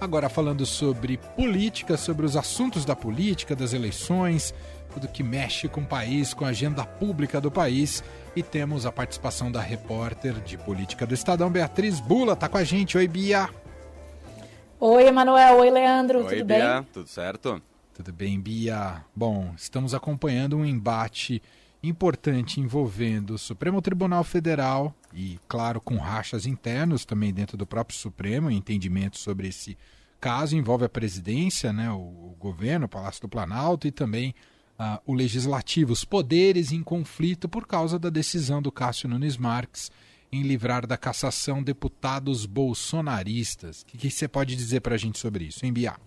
Agora falando sobre política, sobre os assuntos da política, das eleições, tudo que mexe com o país, com a agenda pública do país. E temos a participação da repórter de política do Estadão, Beatriz Bula, tá com a gente. Oi, Bia. Oi, Emanuel. Oi, Leandro. Oi, tudo Bia. bem? Tudo certo? Tudo bem, Bia. Bom, estamos acompanhando um embate importante envolvendo o Supremo Tribunal Federal e, claro, com rachas internos também dentro do próprio Supremo, entendimento sobre esse caso envolve a presidência, né, o, o governo, o Palácio do Planalto e também uh, o legislativo, os poderes em conflito por causa da decisão do Cássio Nunes Marques em livrar da cassação deputados bolsonaristas. O que, que você pode dizer para a gente sobre isso, enviar?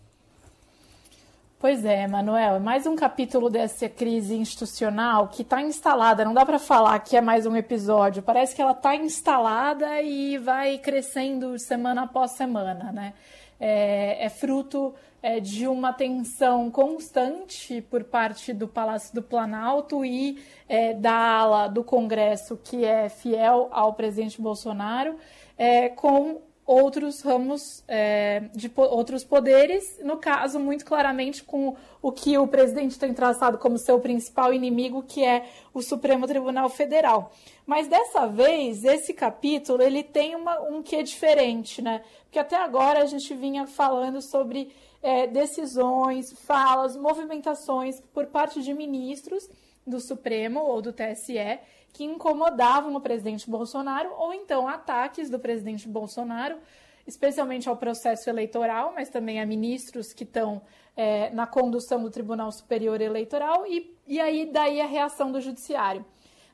Pois é, Manuel, é mais um capítulo dessa crise institucional que está instalada. Não dá para falar que é mais um episódio. Parece que ela está instalada e vai crescendo semana após semana, né? É, é fruto é, de uma tensão constante por parte do Palácio do Planalto e é, da ala do Congresso que é fiel ao presidente Bolsonaro, é, com outros ramos é, de po outros poderes, no caso, muito claramente com o que o presidente tem traçado como seu principal inimigo, que é o Supremo Tribunal Federal. Mas dessa vez, esse capítulo ele tem uma, um que diferente, né? Porque até agora a gente vinha falando sobre é, decisões, falas, movimentações por parte de ministros do Supremo ou do TSE que incomodavam o presidente Bolsonaro, ou então ataques do presidente Bolsonaro, especialmente ao processo eleitoral, mas também a ministros que estão é, na condução do Tribunal Superior Eleitoral, e, e aí daí a reação do Judiciário.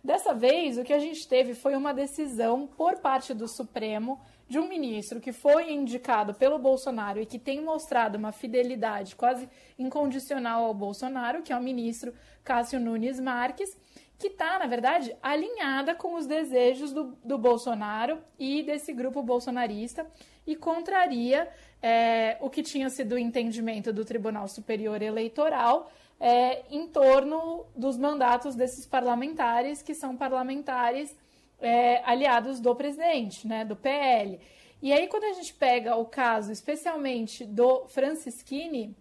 Dessa vez, o que a gente teve foi uma decisão por parte do Supremo de um ministro que foi indicado pelo Bolsonaro e que tem mostrado uma fidelidade quase incondicional ao Bolsonaro, que é o ministro Cássio Nunes Marques, que está, na verdade, alinhada com os desejos do, do, Bolsonaro e desse grupo bolsonarista e contraria é, o que tinha sido o entendimento do Tribunal Superior Eleitoral é, em torno dos mandatos desses parlamentares, que são parlamentares é, aliados do presidente, né, do PL. E aí, quando a gente pega o caso, especialmente do Francisquini,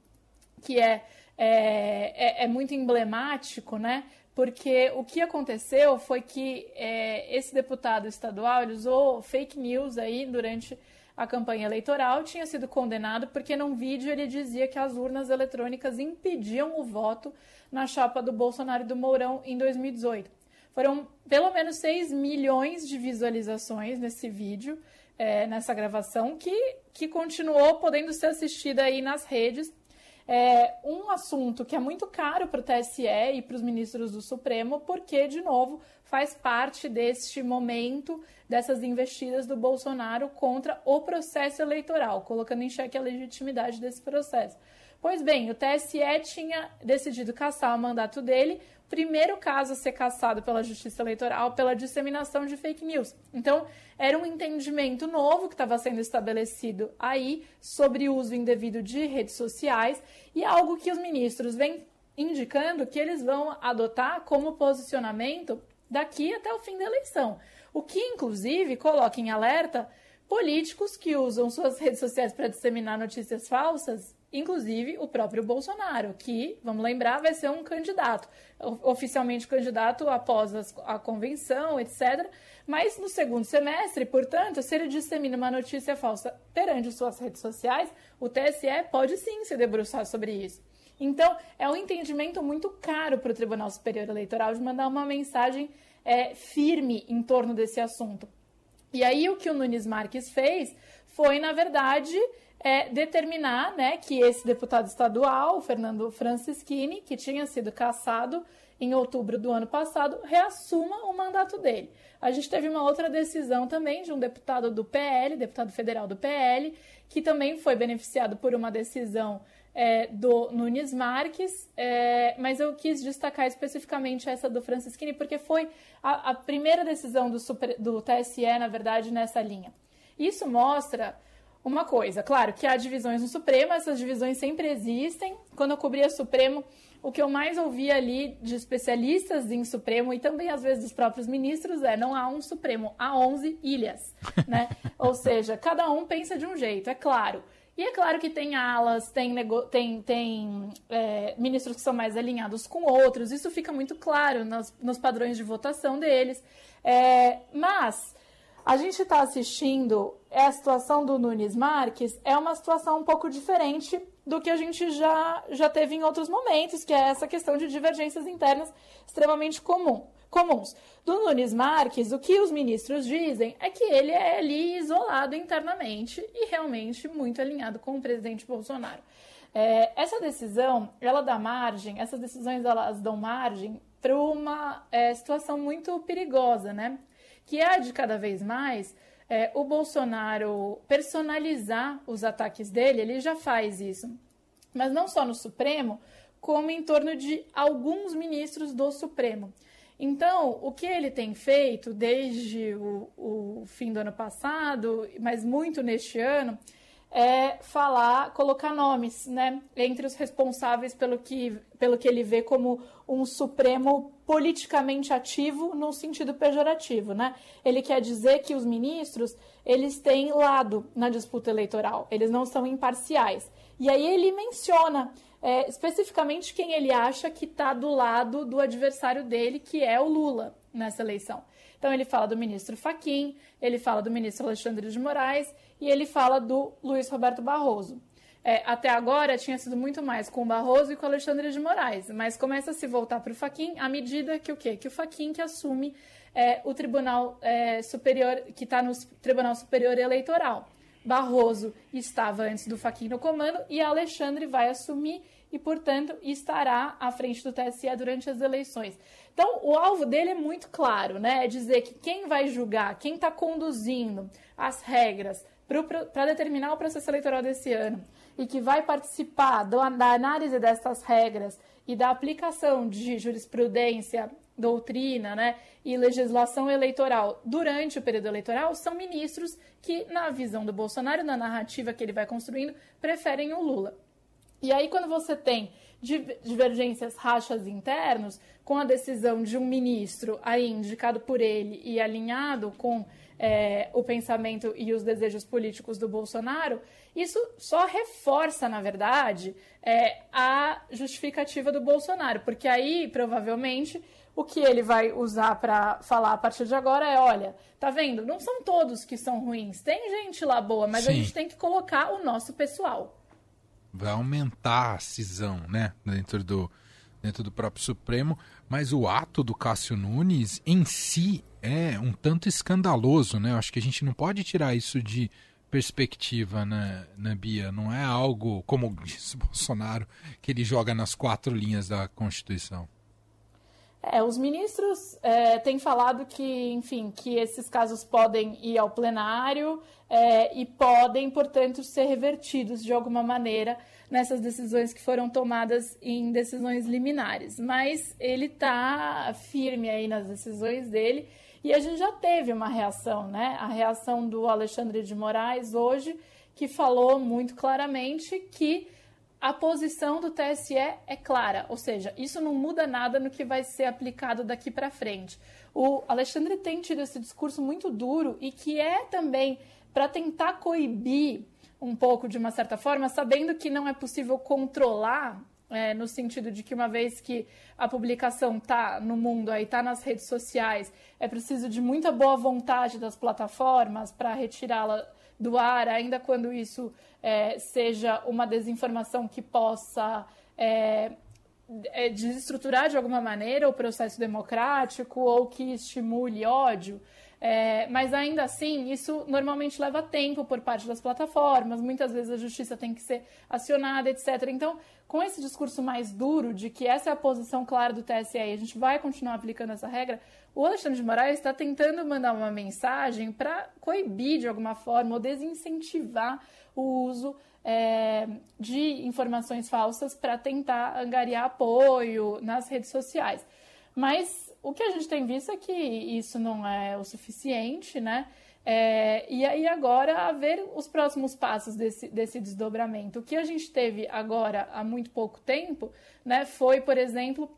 que é, é, é, é muito emblemático, né? porque o que aconteceu foi que é, esse deputado estadual usou fake news aí durante a campanha eleitoral, tinha sido condenado porque num vídeo ele dizia que as urnas eletrônicas impediam o voto na chapa do Bolsonaro e do Mourão em 2018. Foram pelo menos 6 milhões de visualizações nesse vídeo, é, nessa gravação, que, que continuou podendo ser assistida aí nas redes é um assunto que é muito caro para o TSE e para os ministros do Supremo, porque, de novo, faz parte deste momento dessas investidas do Bolsonaro contra o processo eleitoral, colocando em xeque a legitimidade desse processo. Pois bem, o TSE tinha decidido caçar o mandato dele, primeiro caso a ser caçado pela Justiça Eleitoral pela disseminação de fake news. Então, era um entendimento novo que estava sendo estabelecido aí sobre o uso indevido de redes sociais e algo que os ministros vêm indicando que eles vão adotar como posicionamento daqui até o fim da eleição. O que, inclusive, coloca em alerta políticos que usam suas redes sociais para disseminar notícias falsas inclusive o próprio Bolsonaro, que, vamos lembrar, vai ser um candidato, oficialmente candidato após a convenção, etc. Mas no segundo semestre, portanto, se ele dissemina uma notícia falsa perante suas redes sociais, o TSE pode sim se debruçar sobre isso. Então, é um entendimento muito caro para o Tribunal Superior Eleitoral de mandar uma mensagem é, firme em torno desse assunto. E aí, o que o Nunes Marques fez foi, na verdade, é, determinar né, que esse deputado estadual, Fernando Francischini, que tinha sido cassado em outubro do ano passado, reassuma o mandato dele. A gente teve uma outra decisão também de um deputado do PL, deputado federal do PL, que também foi beneficiado por uma decisão é, do Nunes Marques, é, mas eu quis destacar especificamente essa do Francischini, porque foi a, a primeira decisão do, super, do TSE, na verdade, nessa linha. Isso mostra uma coisa. Claro que há divisões no Supremo, essas divisões sempre existem. Quando eu cobria Supremo, o que eu mais ouvia ali de especialistas em Supremo e também às vezes dos próprios ministros é não há um Supremo, há 11 ilhas, né? Ou seja, cada um pensa de um jeito, é claro. E é claro que tem alas, tem, tem, tem é, ministros que são mais alinhados com outros, isso fica muito claro nos, nos padrões de votação deles. É, mas a gente está assistindo é a situação do Nunes Marques é uma situação um pouco diferente do que a gente já, já teve em outros momentos, que é essa questão de divergências internas extremamente comum, comuns. Do Nunes Marques, o que os ministros dizem é que ele é ali isolado internamente e realmente muito alinhado com o presidente Bolsonaro. É, essa decisão, ela dá margem, essas decisões elas dão margem para uma é, situação muito perigosa, né? Que é de cada vez mais é, o Bolsonaro personalizar os ataques dele, ele já faz isso. Mas não só no Supremo, como em torno de alguns ministros do Supremo. Então, o que ele tem feito desde o, o fim do ano passado, mas muito neste ano, é falar, colocar nomes, né, entre os responsáveis pelo que, pelo que ele vê como um Supremo politicamente ativo no sentido pejorativo, né? Ele quer dizer que os ministros, eles têm lado na disputa eleitoral, eles não são imparciais. E aí ele menciona é, especificamente quem ele acha que está do lado do adversário dele, que é o Lula, nessa eleição. Então ele fala do ministro Faquim, ele fala do ministro Alexandre de Moraes e ele fala do Luiz Roberto Barroso. É, até agora tinha sido muito mais com o Barroso e com o Alexandre de Moraes, mas começa a se voltar para o Faquim à medida que o quê? Que o Faquim que assume é, o Tribunal é, Superior, que está no Tribunal Superior Eleitoral. Barroso estava antes do Faquim no comando e Alexandre vai assumir e, portanto, estará à frente do TSE durante as eleições. Então, o alvo dele é muito claro, né? É dizer que quem vai julgar, quem está conduzindo as regras para determinar o processo eleitoral desse ano e que vai participar do, da análise dessas regras e da aplicação de jurisprudência, doutrina né, e legislação eleitoral durante o período eleitoral são ministros que, na visão do Bolsonaro, na narrativa que ele vai construindo, preferem o Lula. E aí, quando você tem divergências, rachas internos, com a decisão de um ministro aí indicado por ele e alinhado com é, o pensamento e os desejos políticos do Bolsonaro, isso só reforça, na verdade, é, a justificativa do Bolsonaro, porque aí, provavelmente, o que ele vai usar para falar a partir de agora é: olha, tá vendo? Não são todos que são ruins, tem gente lá boa, mas Sim. a gente tem que colocar o nosso pessoal. Vai aumentar a cisão, né, dentro do, dentro do próprio Supremo, mas o ato do Cássio Nunes em si é um tanto escandaloso, né? Eu acho que a gente não pode tirar isso de perspectiva, né, né, Bia? Não é algo, como disse Bolsonaro, que ele joga nas quatro linhas da Constituição. É, os ministros é, têm falado que, enfim, que esses casos podem ir ao plenário é, e podem, portanto, ser revertidos de alguma maneira nessas decisões que foram tomadas em decisões liminares. Mas ele está firme aí nas decisões dele e a gente já teve uma reação, né? A reação do Alexandre de Moraes hoje, que falou muito claramente que a posição do TSE é clara, ou seja, isso não muda nada no que vai ser aplicado daqui para frente. O Alexandre tem tido esse discurso muito duro e que é também para tentar coibir um pouco, de uma certa forma, sabendo que não é possível controlar é, no sentido de que uma vez que a publicação está no mundo, aí está nas redes sociais, é preciso de muita boa vontade das plataformas para retirá-la do ar, ainda quando isso é, seja uma desinformação que possa é, é desestruturar de alguma maneira o processo democrático ou que estimule ódio. É, mas ainda assim, isso normalmente leva tempo por parte das plataformas, muitas vezes a justiça tem que ser acionada, etc. Então, com esse discurso mais duro de que essa é a posição clara do TSE e a gente vai continuar aplicando essa regra, o Alexandre de Moraes está tentando mandar uma mensagem para coibir de alguma forma ou desincentivar o uso é, de informações falsas para tentar angariar apoio nas redes sociais. Mas o que a gente tem visto é que isso não é o suficiente, né? É, e aí agora a ver os próximos passos desse, desse desdobramento. O que a gente teve agora há muito pouco tempo, né, foi, por exemplo,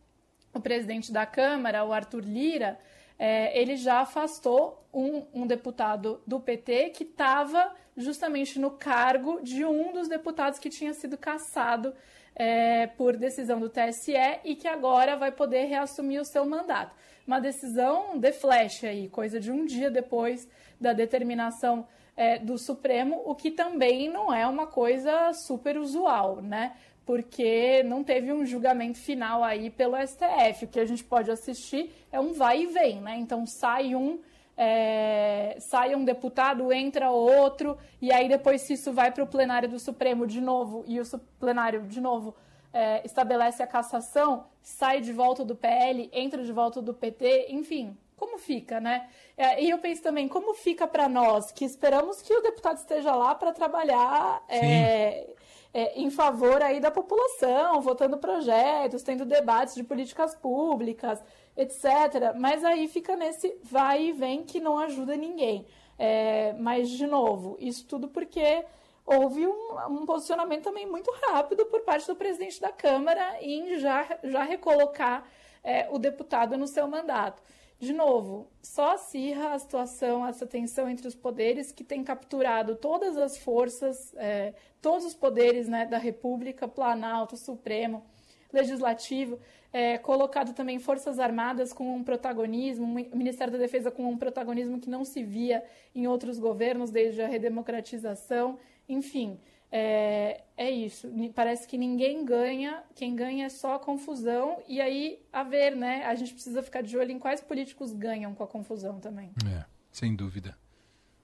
o presidente da Câmara, o Arthur Lira, é, ele já afastou um, um deputado do PT que estava justamente no cargo de um dos deputados que tinha sido cassado é, por decisão do TSE e que agora vai poder reassumir o seu mandato. Uma decisão de flash aí, coisa de um dia depois da determinação é, do Supremo, o que também não é uma coisa super usual, né? Porque não teve um julgamento final aí pelo STF. O que a gente pode assistir é um vai e vem, né? Então sai um é, sai um deputado, entra outro, e aí depois se isso vai para o plenário do Supremo de novo, e o plenário de novo é, estabelece a cassação, sai de volta do PL, entra de volta do PT, enfim, como fica, né? É, e eu penso também, como fica para nós, que esperamos que o deputado esteja lá para trabalhar é, é, em favor aí da população, votando projetos, tendo debates de políticas públicas, etc. Mas aí fica nesse vai e vem que não ajuda ninguém. É, mas, de novo, isso tudo porque houve um, um, posicionamento também muito rápido por parte do presidente da Câmara em já, já recolocar é, o deputado no seu mandato. De novo, só acirra a situação, essa tensão entre os poderes que tem capturado todas as forças, é, todos os poderes né, da República, Planalto, Supremo, Legislativo, é, colocado também Forças Armadas com um protagonismo, o Ministério da Defesa com um protagonismo que não se via em outros governos desde a redemocratização, enfim. É, é, isso. Parece que ninguém ganha, quem ganha é só a confusão, e aí, a ver, né? A gente precisa ficar de olho em quais políticos ganham com a confusão também. É, sem dúvida.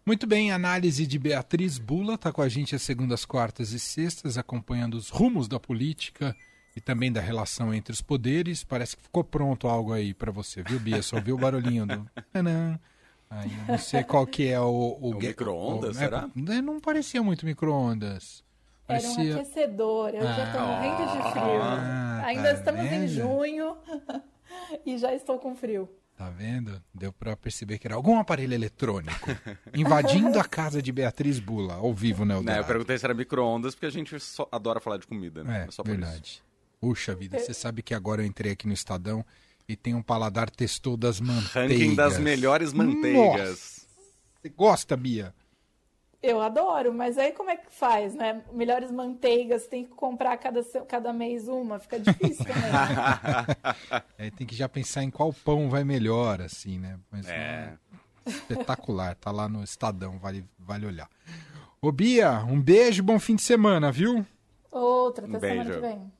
Muito bem, análise de Beatriz Bula está com a gente às segundas, quartas e sextas, acompanhando os rumos da política e também da relação entre os poderes. Parece que ficou pronto algo aí para você, viu, Bia? Só ouviu o barulhinho do. Aí, não sei qual que é o... O, o micro-ondas, será? É, não parecia muito micro-ondas. Parecia... Era um aquecedor, eu ah, já estou morrendo de frio. Ah, Ainda tá estamos vendo? em junho e já estou com frio. Tá vendo? Deu para perceber que era algum aparelho eletrônico invadindo a casa de Beatriz Bula, ao vivo, né? Não, eu perguntei se era micro-ondas, porque a gente adora falar de comida, né? É, é só verdade. Puxa vida, você sabe que agora eu entrei aqui no Estadão e tem um paladar testou das manteigas. Ranking das melhores manteigas. Nossa. Você gosta, Bia? Eu adoro, mas aí como é que faz, né? Melhores manteigas, tem que comprar cada, cada mês uma, fica difícil também. é, tem que já pensar em qual pão vai melhor, assim, né? Mas, é. espetacular, tá lá no Estadão, vale, vale olhar. Ô Bia, um beijo, bom fim de semana, viu? Outra, até um semana que vem.